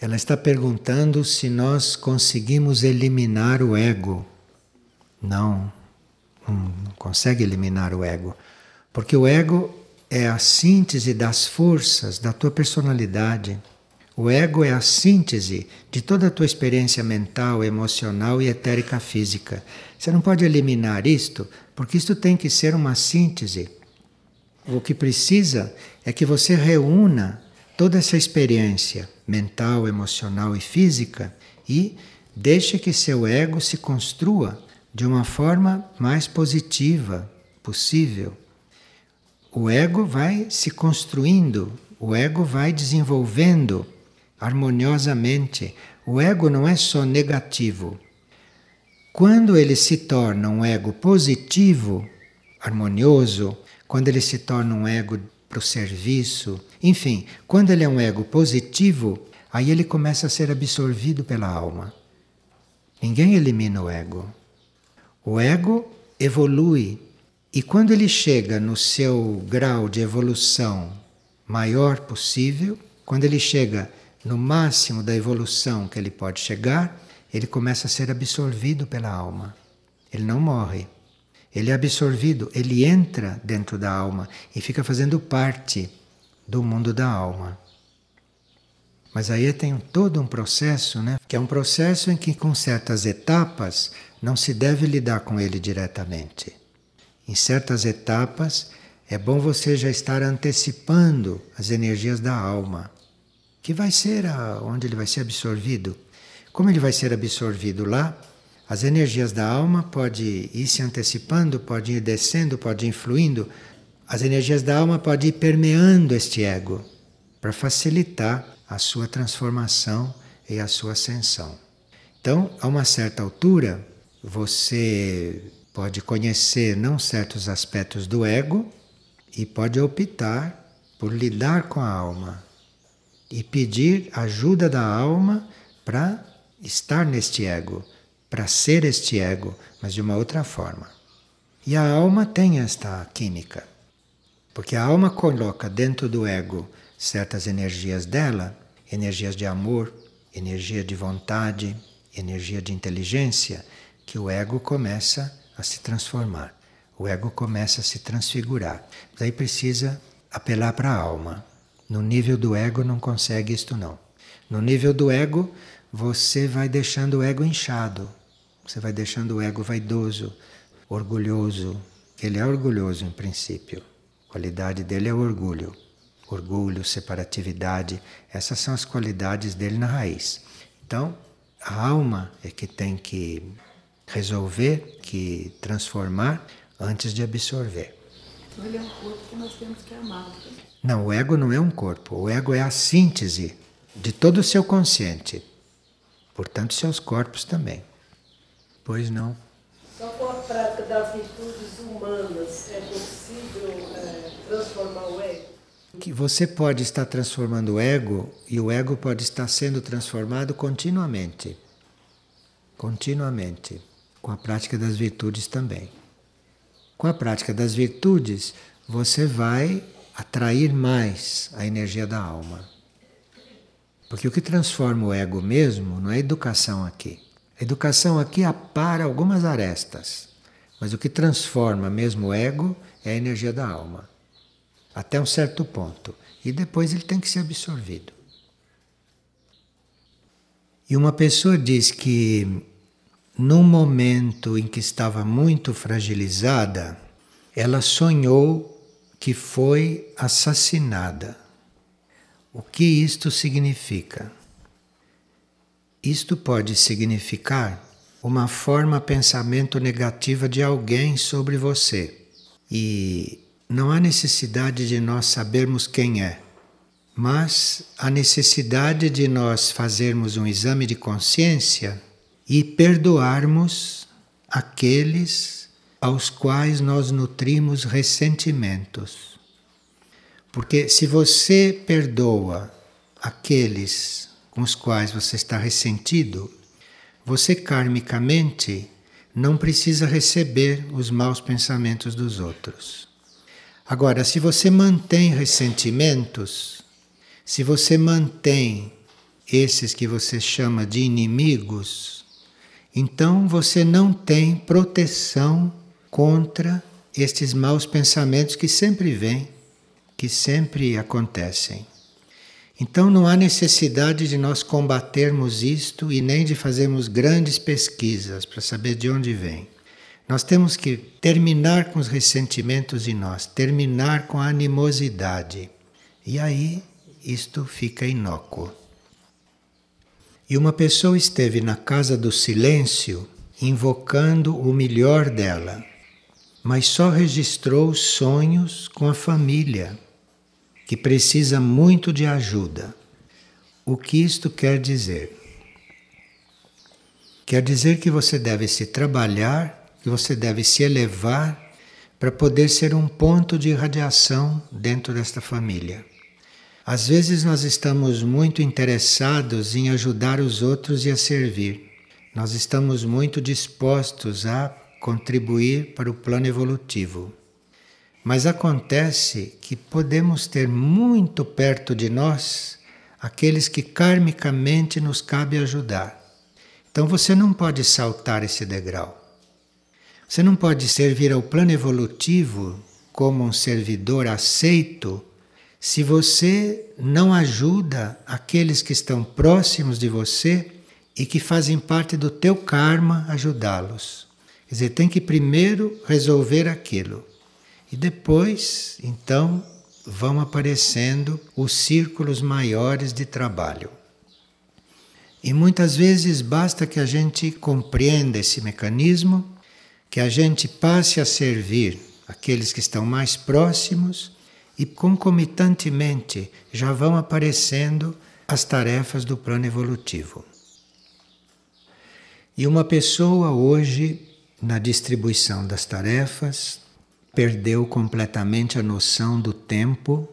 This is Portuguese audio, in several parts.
Ela está perguntando se nós conseguimos eliminar o ego. Não, não consegue eliminar o ego. Porque o ego é a síntese das forças da tua personalidade. O ego é a síntese de toda a tua experiência mental, emocional e etérica física. Você não pode eliminar isto, porque isto tem que ser uma síntese. O que precisa é que você reúna toda essa experiência mental, emocional e física e deixe que seu ego se construa de uma forma mais positiva possível. O ego vai se construindo, o ego vai desenvolvendo harmoniosamente. O ego não é só negativo. Quando ele se torna um ego positivo, harmonioso, quando ele se torna um ego para o serviço, enfim, quando ele é um ego positivo, aí ele começa a ser absorvido pela alma. Ninguém elimina o ego. O ego evolui e quando ele chega no seu grau de evolução maior possível, quando ele chega no máximo da evolução que ele pode chegar, ele começa a ser absorvido pela alma. Ele não morre. Ele é absorvido, ele entra dentro da alma e fica fazendo parte do mundo da alma. Mas aí tem todo um processo, né? Que é um processo em que, com certas etapas, não se deve lidar com ele diretamente. Em certas etapas, é bom você já estar antecipando as energias da alma, que vai ser a, onde ele vai ser absorvido. Como ele vai ser absorvido lá, as energias da alma podem ir se antecipando, podem ir descendo, podem ir fluindo. As energias da alma podem ir permeando este ego para facilitar a sua transformação e a sua ascensão. Então, a uma certa altura, você pode conhecer não certos aspectos do ego e pode optar por lidar com a alma e pedir ajuda da alma para estar neste ego, para ser este ego, mas de uma outra forma. E a alma tem esta química, porque a alma coloca dentro do ego certas energias dela, energias de amor, energia de vontade, energia de inteligência, que o ego começa a se transformar. O ego começa a se transfigurar. Mas aí precisa apelar para a alma. No nível do ego não consegue isto não. No nível do ego, você vai deixando o ego inchado. Você vai deixando o ego vaidoso, orgulhoso. Ele é orgulhoso em princípio. A qualidade dele é o orgulho. Orgulho, separatividade, essas são as qualidades dele na raiz. Então, a alma é que tem que resolver, que transformar antes de absorver. Então ele é um corpo que nós temos que amar. Não, o ego não é um corpo. O ego é a síntese de todo o seu consciente. Portanto, seus corpos também. Pois não. Só com a prática das virtudes humanas é possível é, transformar o ego? Que você pode estar transformando o ego e o ego pode estar sendo transformado continuamente. Continuamente com a prática das virtudes também. Com a prática das virtudes, você vai atrair mais a energia da alma. Porque o que transforma o ego mesmo não é educação aqui. A educação aqui apara algumas arestas, mas o que transforma mesmo o ego é a energia da alma. Até um certo ponto. E depois ele tem que ser absorvido. E uma pessoa diz que num momento em que estava muito fragilizada, ela sonhou que foi assassinada. O que isto significa? Isto pode significar uma forma pensamento negativa de alguém sobre você. E não há necessidade de nós sabermos quem é, mas a necessidade de nós fazermos um exame de consciência e perdoarmos aqueles aos quais nós nutrimos ressentimentos. Porque se você perdoa aqueles com os quais você está ressentido, você karmicamente não precisa receber os maus pensamentos dos outros. Agora, se você mantém ressentimentos, se você mantém esses que você chama de inimigos, então você não tem proteção contra estes maus pensamentos que sempre vêm, que sempre acontecem. Então não há necessidade de nós combatermos isto e nem de fazermos grandes pesquisas para saber de onde vem. Nós temos que terminar com os ressentimentos em nós, terminar com a animosidade. E aí isto fica inócuo. E uma pessoa esteve na casa do silêncio invocando o melhor dela, mas só registrou sonhos com a família, que precisa muito de ajuda. O que isto quer dizer? Quer dizer que você deve se trabalhar que você deve se elevar para poder ser um ponto de irradiação dentro desta família. Às vezes nós estamos muito interessados em ajudar os outros e a servir. Nós estamos muito dispostos a contribuir para o plano evolutivo. Mas acontece que podemos ter muito perto de nós aqueles que karmicamente nos cabe ajudar. Então você não pode saltar esse degrau. Você não pode servir ao plano evolutivo como um servidor aceito se você não ajuda aqueles que estão próximos de você e que fazem parte do teu karma ajudá-los. Quer dizer, tem que primeiro resolver aquilo. E depois, então, vão aparecendo os círculos maiores de trabalho. E muitas vezes basta que a gente compreenda esse mecanismo que a gente passe a servir aqueles que estão mais próximos e concomitantemente já vão aparecendo as tarefas do plano evolutivo. E uma pessoa hoje, na distribuição das tarefas, perdeu completamente a noção do tempo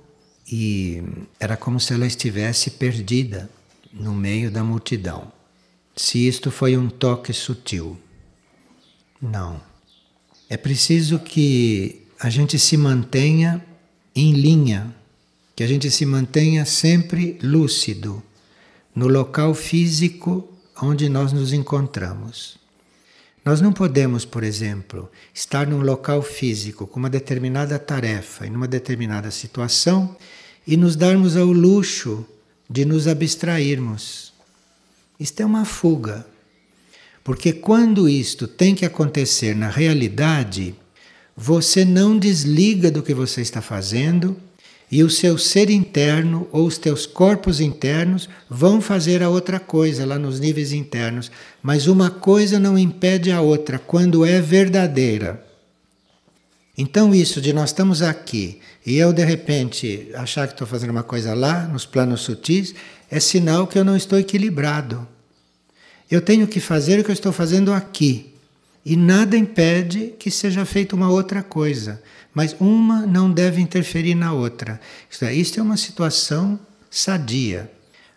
e era como se ela estivesse perdida no meio da multidão. Se isto foi um toque sutil. Não. É preciso que a gente se mantenha em linha, que a gente se mantenha sempre lúcido no local físico onde nós nos encontramos. Nós não podemos, por exemplo, estar num local físico com uma determinada tarefa, em uma determinada situação, e nos darmos ao luxo de nos abstrairmos. Isto é uma fuga. Porque quando isto tem que acontecer na realidade, você não desliga do que você está fazendo e o seu ser interno ou os teus corpos internos vão fazer a outra coisa lá nos níveis internos, mas uma coisa não impede a outra quando é verdadeira. Então, isso de nós estamos aqui e eu de repente achar que estou fazendo uma coisa lá, nos planos sutis, é sinal que eu não estou equilibrado. Eu tenho que fazer o que eu estou fazendo aqui. E nada impede que seja feita uma outra coisa. Mas uma não deve interferir na outra. Isto é, isto é uma situação sadia.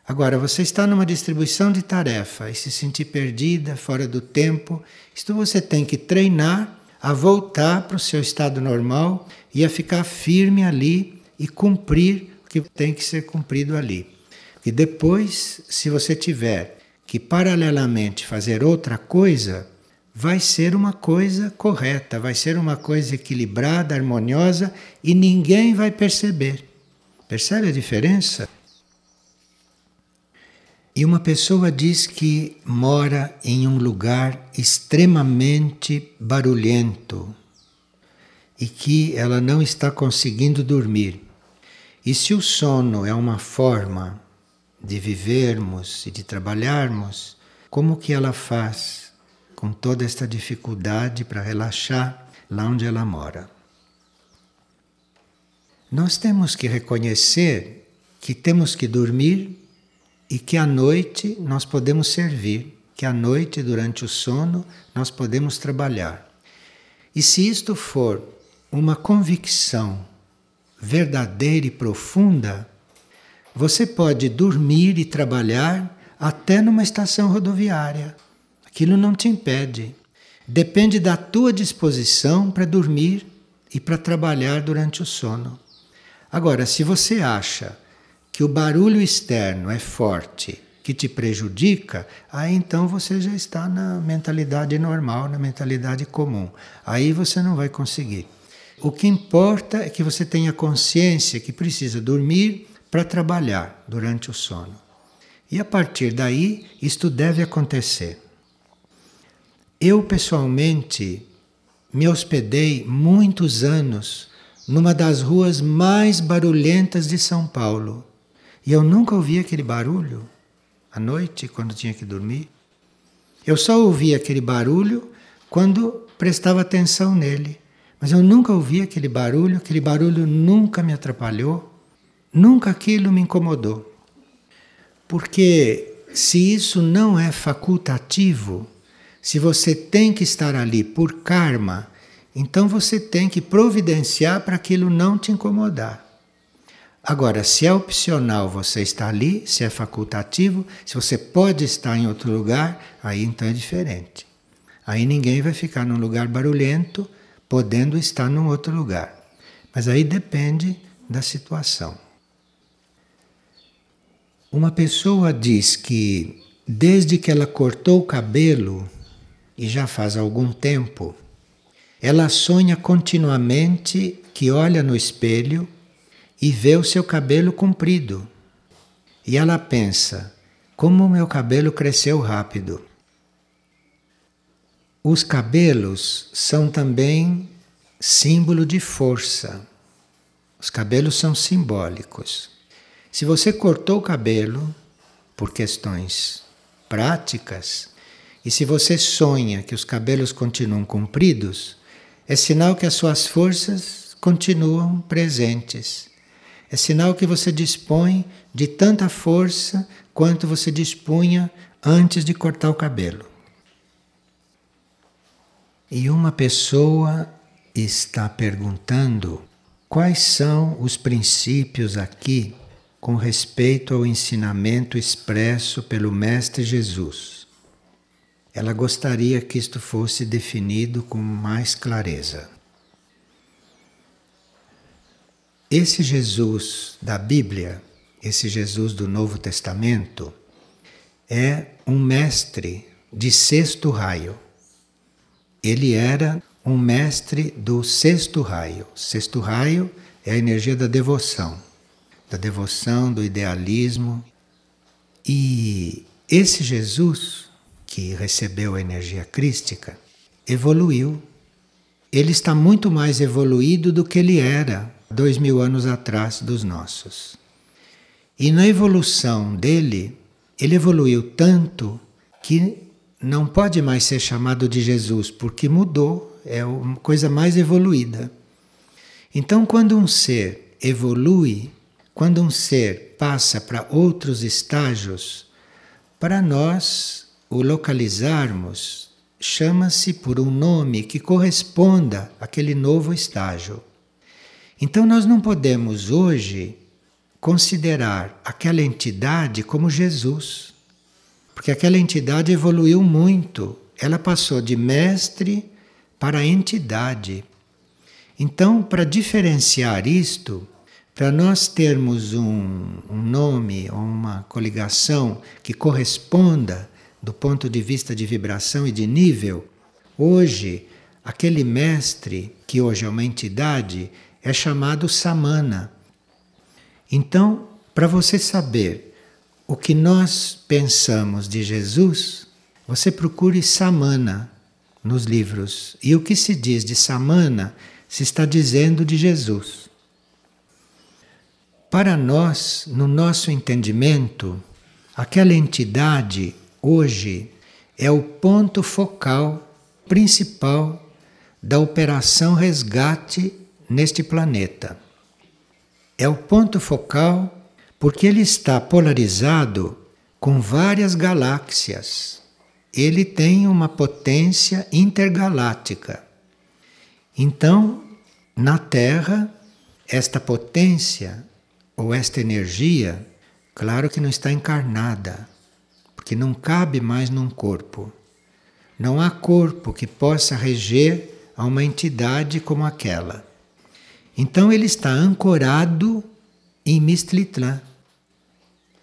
Agora, você está numa distribuição de tarefa e se sentir perdida, fora do tempo, isto você tem que treinar a voltar para o seu estado normal e a ficar firme ali e cumprir o que tem que ser cumprido ali. E depois, se você tiver que paralelamente fazer outra coisa vai ser uma coisa correta, vai ser uma coisa equilibrada, harmoniosa e ninguém vai perceber. Percebe a diferença? E uma pessoa diz que mora em um lugar extremamente barulhento e que ela não está conseguindo dormir. E se o sono é uma forma de vivermos e de trabalharmos, como que ela faz com toda esta dificuldade para relaxar lá onde ela mora? Nós temos que reconhecer que temos que dormir e que à noite nós podemos servir, que à noite, durante o sono, nós podemos trabalhar. E se isto for uma convicção verdadeira e profunda, você pode dormir e trabalhar até numa estação rodoviária. Aquilo não te impede. Depende da tua disposição para dormir e para trabalhar durante o sono. Agora, se você acha que o barulho externo é forte que te prejudica, aí então você já está na mentalidade normal, na mentalidade comum. Aí você não vai conseguir. O que importa é que você tenha consciência que precisa dormir para trabalhar durante o sono. E a partir daí, isto deve acontecer. Eu, pessoalmente, me hospedei muitos anos numa das ruas mais barulhentas de São Paulo. E eu nunca ouvi aquele barulho à noite, quando tinha que dormir. Eu só ouvia aquele barulho quando prestava atenção nele. Mas eu nunca ouvi aquele barulho, aquele barulho nunca me atrapalhou, nunca aquilo me incomodou. Porque se isso não é facultativo, se você tem que estar ali por karma, então você tem que providenciar para aquilo não te incomodar. Agora, se é opcional você estar ali, se é facultativo, se você pode estar em outro lugar, aí então é diferente. Aí ninguém vai ficar num lugar barulhento, podendo estar num outro lugar. Mas aí depende da situação. Uma pessoa diz que desde que ela cortou o cabelo, e já faz algum tempo, ela sonha continuamente que olha no espelho e vê o seu cabelo comprido. E ela pensa: como o meu cabelo cresceu rápido. Os cabelos são também símbolo de força. Os cabelos são simbólicos. Se você cortou o cabelo por questões práticas, e se você sonha que os cabelos continuam compridos, é sinal que as suas forças continuam presentes. É sinal que você dispõe de tanta força quanto você dispunha antes de cortar o cabelo. E uma pessoa está perguntando quais são os princípios aqui com respeito ao ensinamento expresso pelo Mestre Jesus. Ela gostaria que isto fosse definido com mais clareza. Esse Jesus da Bíblia, esse Jesus do Novo Testamento, é um mestre de sexto raio. Ele era um mestre do sexto raio. Sexto raio é a energia da devoção, da devoção, do idealismo. E esse Jesus, que recebeu a energia crística, evoluiu. Ele está muito mais evoluído do que ele era dois mil anos atrás dos nossos. E na evolução dele, ele evoluiu tanto que não pode mais ser chamado de Jesus, porque mudou, é uma coisa mais evoluída. Então, quando um ser evolui, quando um ser passa para outros estágios, para nós o localizarmos, chama-se por um nome que corresponda àquele novo estágio. Então nós não podemos hoje considerar aquela entidade como Jesus, porque aquela entidade evoluiu muito, ela passou de mestre para entidade. Então, para diferenciar isto, para nós termos um, um nome ou uma coligação que corresponda do ponto de vista de vibração e de nível, hoje, aquele mestre, que hoje é uma entidade, é chamado samana. Então, para você saber o que nós pensamos de Jesus, você procure samana nos livros. E o que se diz de samana se está dizendo de Jesus. Para nós, no nosso entendimento, aquela entidade hoje é o ponto focal principal da operação resgate neste planeta. É o ponto focal porque ele está polarizado com várias galáxias. Ele tem uma potência intergaláctica. Então, na Terra, esta potência ou esta energia, claro que não está encarnada, porque não cabe mais num corpo. Não há corpo que possa reger a uma entidade como aquela. Então ele está ancorado em Mistlitlã.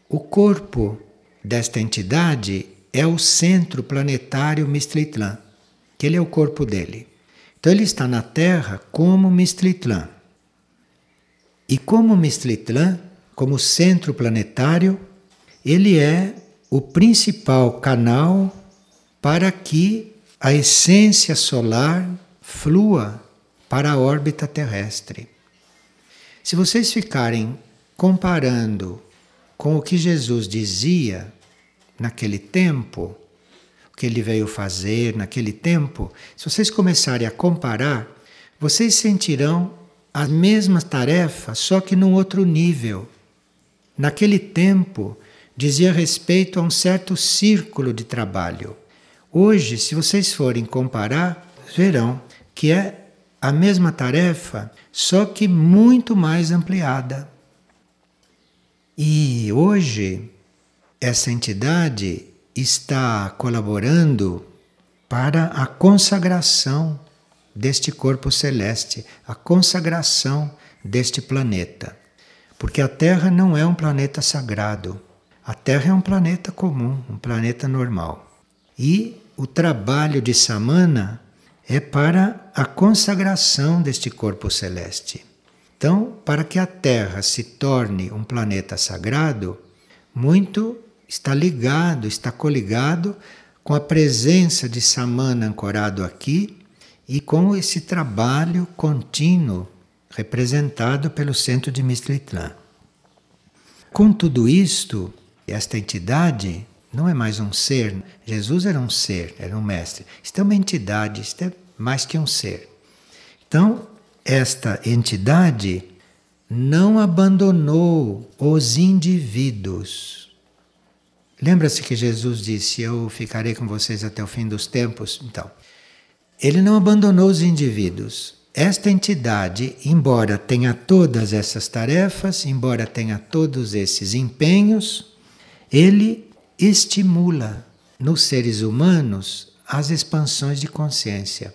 O corpo desta entidade é o centro planetário Mistritlan, que ele é o corpo dele. Então ele está na Terra como Mistritlan. E como Mistritlan, como centro planetário, ele é o principal canal para que a essência solar flua para a órbita terrestre. Se vocês ficarem comparando com o que Jesus dizia naquele tempo, o que ele veio fazer naquele tempo, se vocês começarem a comparar, vocês sentirão a mesma tarefa, só que num outro nível. Naquele tempo, dizia respeito a um certo círculo de trabalho. Hoje, se vocês forem comparar, verão que é a mesma tarefa, só que muito mais ampliada. E hoje, essa entidade está colaborando para a consagração deste corpo celeste, a consagração deste planeta. Porque a Terra não é um planeta sagrado. A Terra é um planeta comum, um planeta normal. E o trabalho de Samana é para a consagração deste corpo celeste. Então, para que a Terra se torne um planeta sagrado, muito está ligado, está coligado com a presença de Samana ancorado aqui e com esse trabalho contínuo representado pelo centro de Mistritlan. Com tudo isto, esta entidade não é mais um ser. Jesus era um ser, era um mestre. Isto é uma entidade, isto é mais que um ser. Então, esta entidade não abandonou os indivíduos. Lembra-se que Jesus disse: Eu ficarei com vocês até o fim dos tempos? Então, ele não abandonou os indivíduos. Esta entidade, embora tenha todas essas tarefas, embora tenha todos esses empenhos, ele estimula nos seres humanos as expansões de consciência.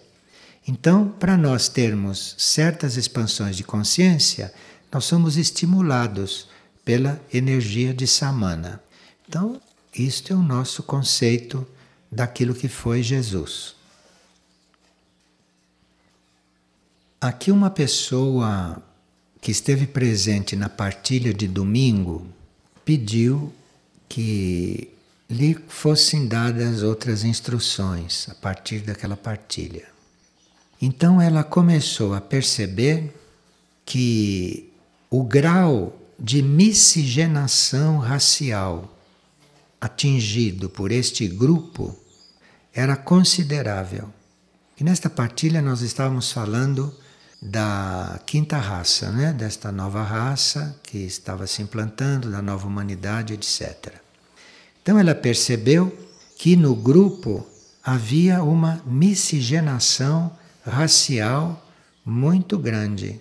Então, para nós termos certas expansões de consciência, nós somos estimulados pela energia de Samana. Então, isto é o nosso conceito daquilo que foi Jesus. Aqui, uma pessoa que esteve presente na partilha de domingo pediu que lhe fossem dadas outras instruções a partir daquela partilha. Então ela começou a perceber que o grau de miscigenação racial atingido por este grupo era considerável. E nesta partilha nós estávamos falando da quinta raça, né? desta nova raça que estava se implantando, da nova humanidade, etc. Então ela percebeu que no grupo havia uma miscigenação racial muito grande.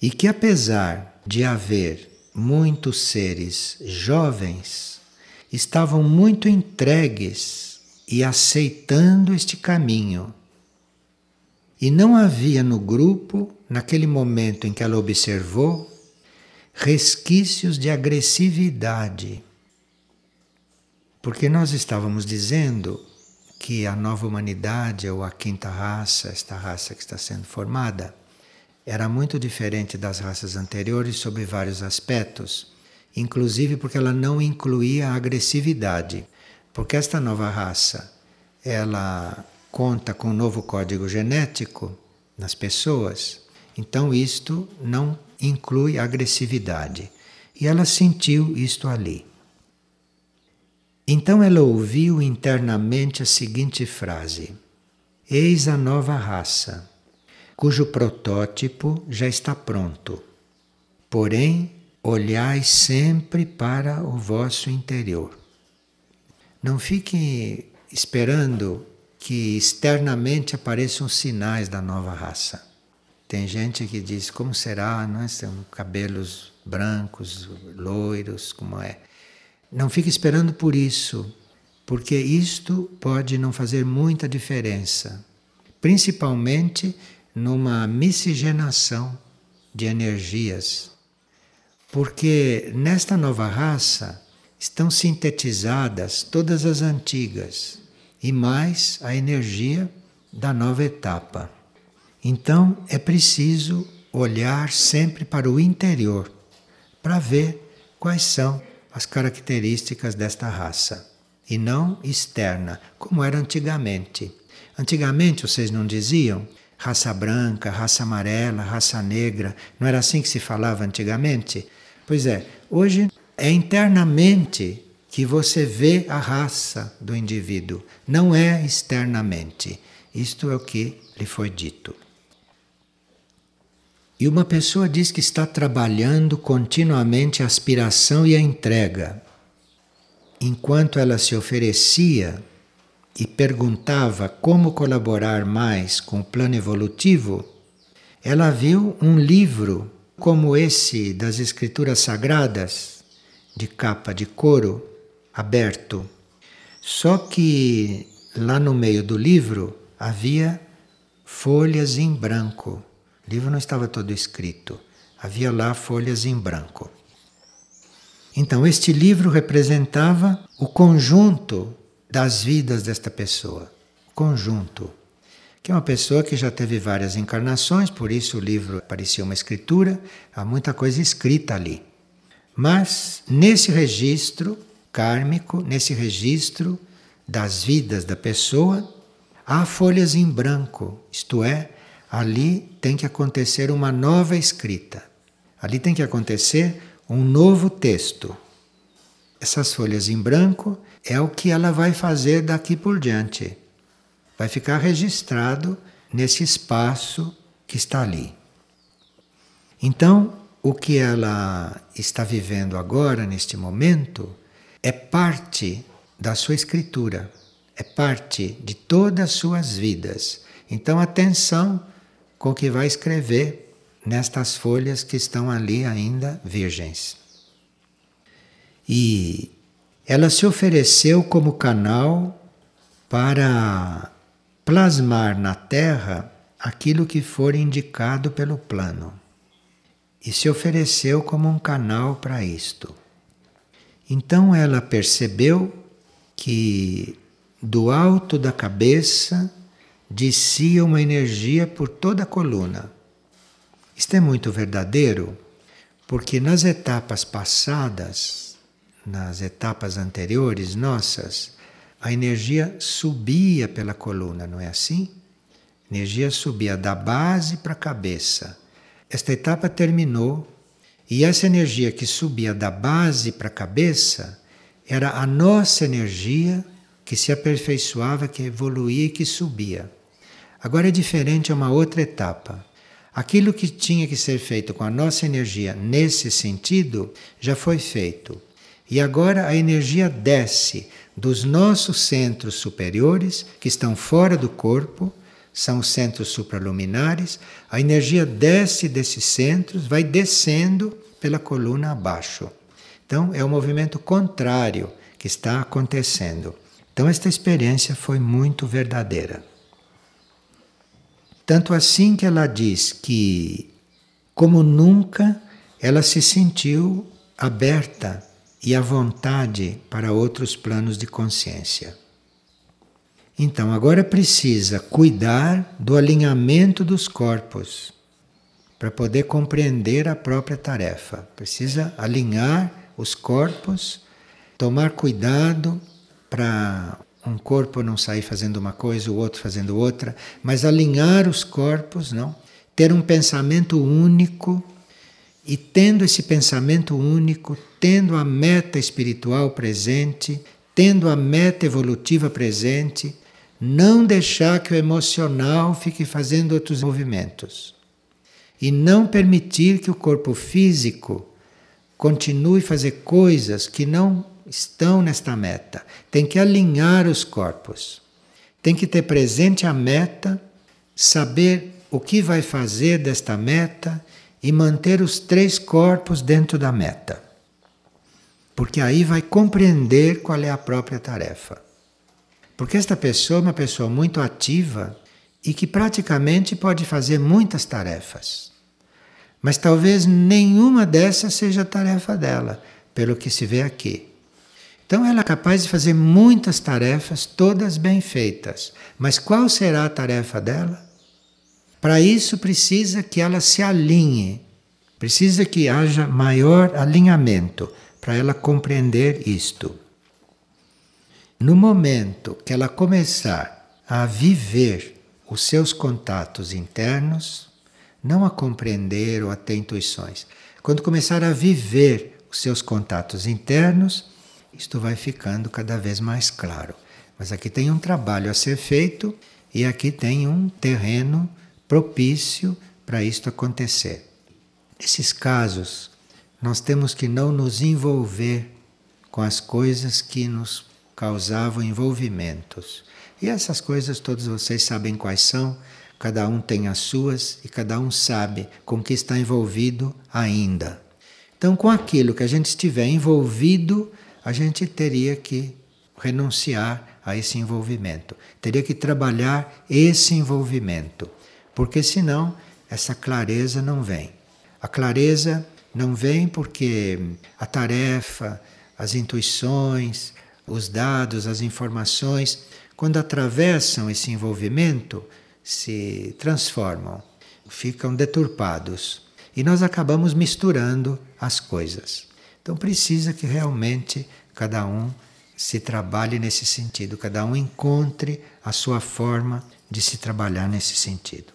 E que apesar de haver muitos seres jovens, estavam muito entregues e aceitando este caminho e não havia no grupo, naquele momento em que ela observou, resquícios de agressividade. Porque nós estávamos dizendo que a nova humanidade, ou a quinta raça, esta raça que está sendo formada, era muito diferente das raças anteriores sobre vários aspectos, inclusive porque ela não incluía a agressividade. Porque esta nova raça, ela conta com um novo código genético nas pessoas, então isto não inclui agressividade. E ela sentiu isto ali. Então ela ouviu internamente a seguinte frase: Eis a nova raça, cujo protótipo já está pronto. Porém, olhai sempre para o vosso interior. Não fique esperando que externamente apareçam sinais da nova raça. Tem gente que diz como será, não é? São cabelos brancos, loiros, como é. Não fique esperando por isso, porque isto pode não fazer muita diferença, principalmente numa miscigenação de energias. Porque nesta nova raça estão sintetizadas todas as antigas e mais a energia da nova etapa. Então é preciso olhar sempre para o interior para ver quais são as características desta raça e não externa, como era antigamente. Antigamente vocês não diziam raça branca, raça amarela, raça negra, não era assim que se falava antigamente? Pois é, hoje é internamente que você vê a raça do indivíduo, não é externamente. Isto é o que lhe foi dito. E uma pessoa diz que está trabalhando continuamente a aspiração e a entrega. Enquanto ela se oferecia e perguntava como colaborar mais com o plano evolutivo, ela viu um livro como esse das Escrituras Sagradas, de capa de couro, aberto. Só que lá no meio do livro havia folhas em branco. O livro não estava todo escrito, havia lá folhas em branco. Então, este livro representava o conjunto das vidas desta pessoa. Conjunto. Que é uma pessoa que já teve várias encarnações, por isso o livro parecia uma escritura, há muita coisa escrita ali. Mas nesse registro kármico, nesse registro das vidas da pessoa, há folhas em branco, isto é, ali tem que acontecer uma nova escrita. Ali tem que acontecer um novo texto. Essas folhas em branco é o que ela vai fazer daqui por diante. Vai ficar registrado nesse espaço que está ali. Então, o que ela está vivendo agora, neste momento, é parte da sua escritura, é parte de todas as suas vidas. Então, atenção com o que vai escrever nestas folhas que estão ali ainda virgens. E ela se ofereceu como canal para plasmar na Terra aquilo que for indicado pelo plano. E se ofereceu como um canal para isto. Então ela percebeu que do alto da cabeça descia uma energia por toda a coluna. Isto é muito verdadeiro, porque nas etapas passadas, nas etapas anteriores nossas, a energia subia pela coluna, não é assim? A energia subia da base para a cabeça. Esta etapa terminou e essa energia que subia da base para a cabeça era a nossa energia que se aperfeiçoava, que evoluía e que subia. Agora é diferente, é uma outra etapa. Aquilo que tinha que ser feito com a nossa energia nesse sentido já foi feito. E agora a energia desce dos nossos centros superiores, que estão fora do corpo, são os centros supraluminares. A energia desce desses centros, vai descendo pela coluna abaixo. Então é o um movimento contrário que está acontecendo. Então esta experiência foi muito verdadeira. Tanto assim que ela diz que, como nunca, ela se sentiu aberta e à vontade para outros planos de consciência. Então, agora precisa cuidar do alinhamento dos corpos para poder compreender a própria tarefa. Precisa alinhar os corpos, tomar cuidado para um corpo não sair fazendo uma coisa, o outro fazendo outra, mas alinhar os corpos, não? Ter um pensamento único e tendo esse pensamento único, tendo a meta espiritual presente, tendo a meta evolutiva presente, não deixar que o emocional fique fazendo outros movimentos. E não permitir que o corpo físico continue a fazer coisas que não estão nesta meta. Tem que alinhar os corpos. Tem que ter presente a meta, saber o que vai fazer desta meta e manter os três corpos dentro da meta. Porque aí vai compreender qual é a própria tarefa. Porque esta pessoa é uma pessoa muito ativa e que praticamente pode fazer muitas tarefas. Mas talvez nenhuma dessas seja tarefa dela, pelo que se vê aqui. Então ela é capaz de fazer muitas tarefas, todas bem feitas. Mas qual será a tarefa dela? Para isso precisa que ela se alinhe, precisa que haja maior alinhamento para ela compreender isto. No momento que ela começar a viver os seus contatos internos, não a compreender ou a ter intuições, quando começar a viver os seus contatos internos, isto vai ficando cada vez mais claro. Mas aqui tem um trabalho a ser feito e aqui tem um terreno propício para isto acontecer. Nesses casos, nós temos que não nos envolver com as coisas que nos causavam envolvimentos. E essas coisas todos vocês sabem quais são, cada um tem as suas e cada um sabe com que está envolvido ainda. Então, com aquilo que a gente estiver envolvido, a gente teria que renunciar a esse envolvimento, teria que trabalhar esse envolvimento, porque senão essa clareza não vem. A clareza não vem porque a tarefa, as intuições, os dados, as informações, quando atravessam esse envolvimento, se transformam, ficam deturpados. E nós acabamos misturando as coisas. Então precisa que realmente cada um se trabalhe nesse sentido, cada um encontre a sua forma de se trabalhar nesse sentido.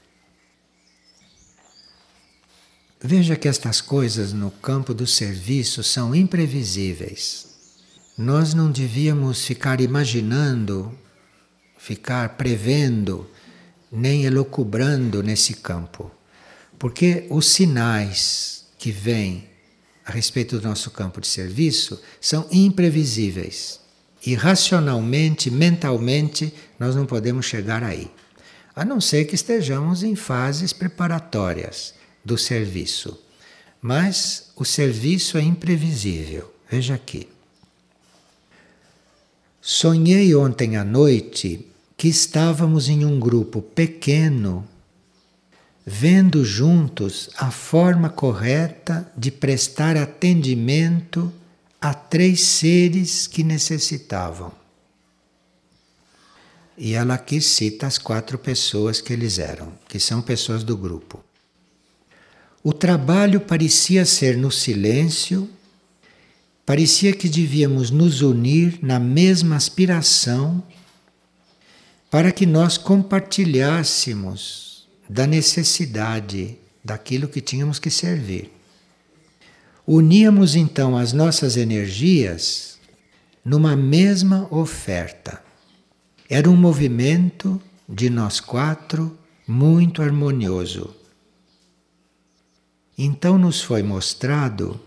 Veja que estas coisas no campo do serviço são imprevisíveis. Nós não devíamos ficar imaginando, ficar prevendo, nem elocubrando nesse campo, porque os sinais que vêm a respeito do nosso campo de serviço são imprevisíveis. E racionalmente, mentalmente, nós não podemos chegar aí. A não ser que estejamos em fases preparatórias do serviço. Mas o serviço é imprevisível. Veja aqui. Sonhei ontem à noite que estávamos em um grupo pequeno vendo juntos a forma correta de prestar atendimento a três seres que necessitavam. E ela aqui cita as quatro pessoas que eles eram, que são pessoas do grupo. O trabalho parecia ser no silêncio, parecia que devíamos nos unir na mesma aspiração para que nós compartilhássemos da necessidade daquilo que tínhamos que servir. Uníamos então as nossas energias numa mesma oferta. Era um movimento de nós quatro muito harmonioso. Então nos foi mostrado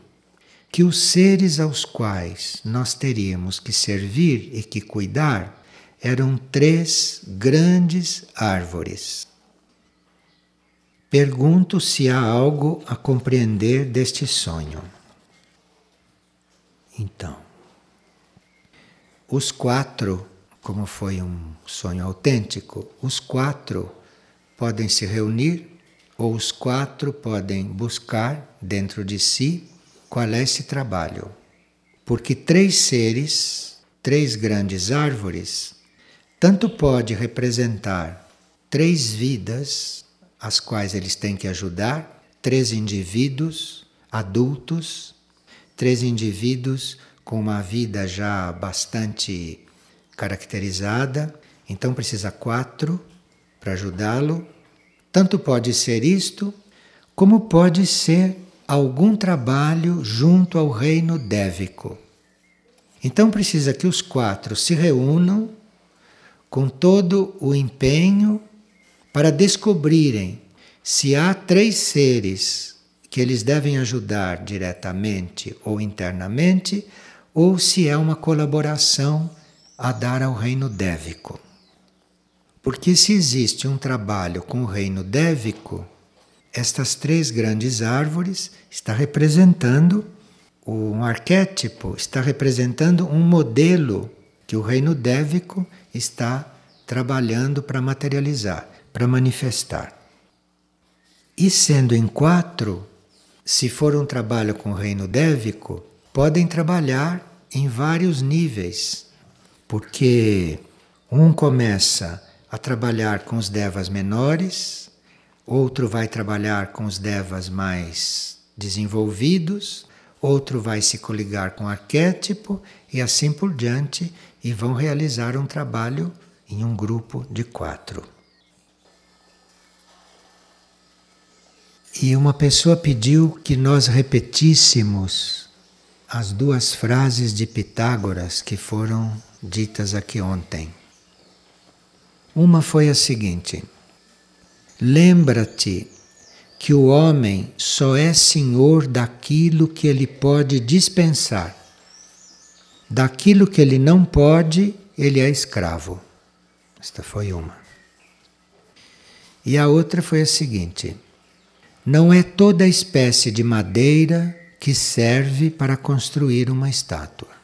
que os seres aos quais nós teríamos que servir e que cuidar eram três grandes árvores. Pergunto se há algo a compreender deste sonho. Então, os quatro, como foi um sonho autêntico, os quatro podem se reunir ou os quatro podem buscar dentro de si qual é esse trabalho. Porque três seres, três grandes árvores, tanto pode representar três vidas as quais eles têm que ajudar, três indivíduos adultos, três indivíduos com uma vida já bastante caracterizada, então precisa quatro para ajudá-lo. Tanto pode ser isto, como pode ser algum trabalho junto ao reino dévico. Então precisa que os quatro se reúnam com todo o empenho para descobrirem se há três seres que eles devem ajudar diretamente ou internamente, ou se é uma colaboração a dar ao reino dévico. Porque se existe um trabalho com o reino dévico, estas três grandes árvores está representando um arquétipo, está representando um modelo que o reino dévico está trabalhando para materializar para manifestar. E sendo em quatro, se for um trabalho com o reino dévico, podem trabalhar em vários níveis, porque um começa a trabalhar com os devas menores, outro vai trabalhar com os devas mais desenvolvidos, outro vai se coligar com arquétipo e assim por diante, e vão realizar um trabalho em um grupo de quatro. E uma pessoa pediu que nós repetíssemos as duas frases de Pitágoras que foram ditas aqui ontem. Uma foi a seguinte: Lembra-te que o homem só é senhor daquilo que ele pode dispensar. Daquilo que ele não pode, ele é escravo. Esta foi uma. E a outra foi a seguinte: não é toda espécie de madeira que serve para construir uma estátua.